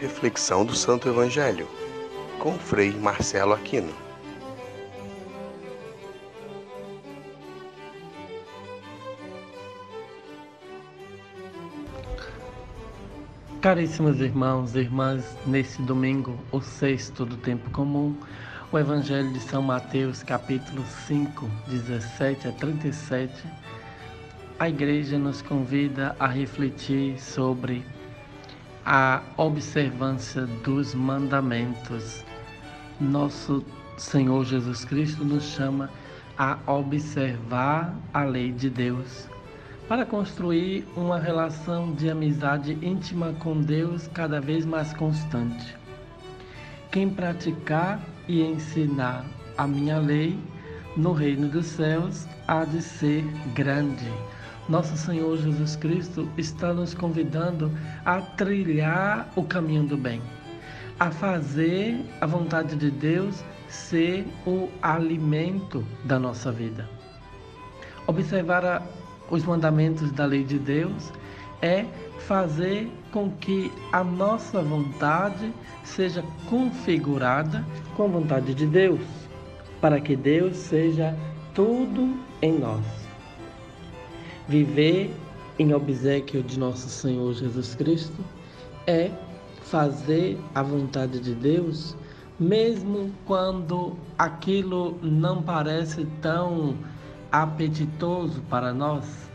Reflexão do Santo Evangelho, com Frei Marcelo Aquino. Caríssimos irmãos e irmãs, neste domingo, o sexto do tempo comum, o Evangelho de São Mateus, capítulo 5, 17 a 37, a igreja nos convida a refletir sobre a observância dos mandamentos. Nosso Senhor Jesus Cristo nos chama a observar a lei de Deus para construir uma relação de amizade íntima com Deus cada vez mais constante. Quem praticar e ensinar a minha lei no reino dos céus há de ser grande nosso Senhor Jesus Cristo está nos convidando a trilhar o caminho do bem, a fazer a vontade de Deus ser o alimento da nossa vida. Observar a, os mandamentos da lei de Deus é fazer com que a nossa vontade seja configurada com a vontade de Deus, para que Deus seja tudo em nós. Viver em obsequio de nosso Senhor Jesus Cristo é fazer a vontade de Deus, mesmo quando aquilo não parece tão apetitoso para nós.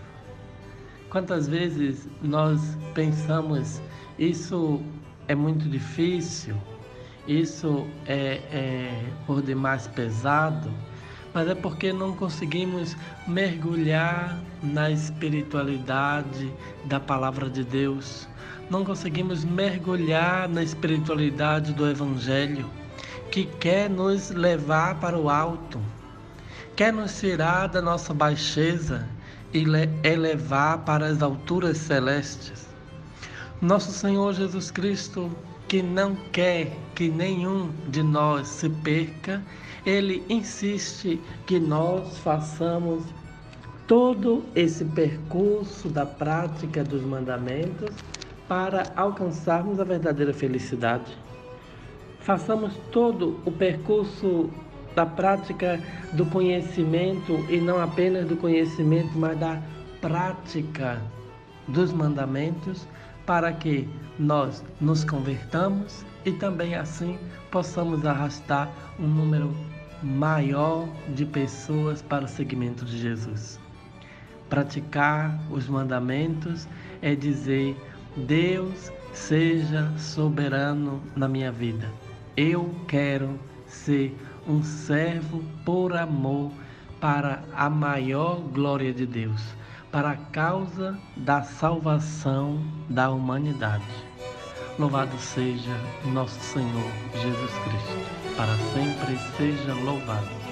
Quantas vezes nós pensamos isso é muito difícil, isso é, é por demais pesado, mas é porque não conseguimos mergulhar na espiritualidade da palavra de Deus. Não conseguimos mergulhar na espiritualidade do Evangelho, que quer nos levar para o alto, quer nos tirar da nossa baixeza e elevar para as alturas celestes. Nosso Senhor Jesus Cristo, que não quer que nenhum de nós se perca, ele insiste que nós façamos todo esse percurso da prática dos mandamentos para alcançarmos a verdadeira felicidade. Façamos todo o percurso da prática do conhecimento e não apenas do conhecimento, mas da prática dos mandamentos para que nós nos convertamos e também assim possamos arrastar um número maior de pessoas para o seguimento de Jesus. Praticar os mandamentos é dizer: Deus seja soberano na minha vida. Eu quero ser um servo por amor para a maior glória de Deus, para a causa da salvação da humanidade. Louvado seja nosso Senhor Jesus Cristo, para sempre seja louvado.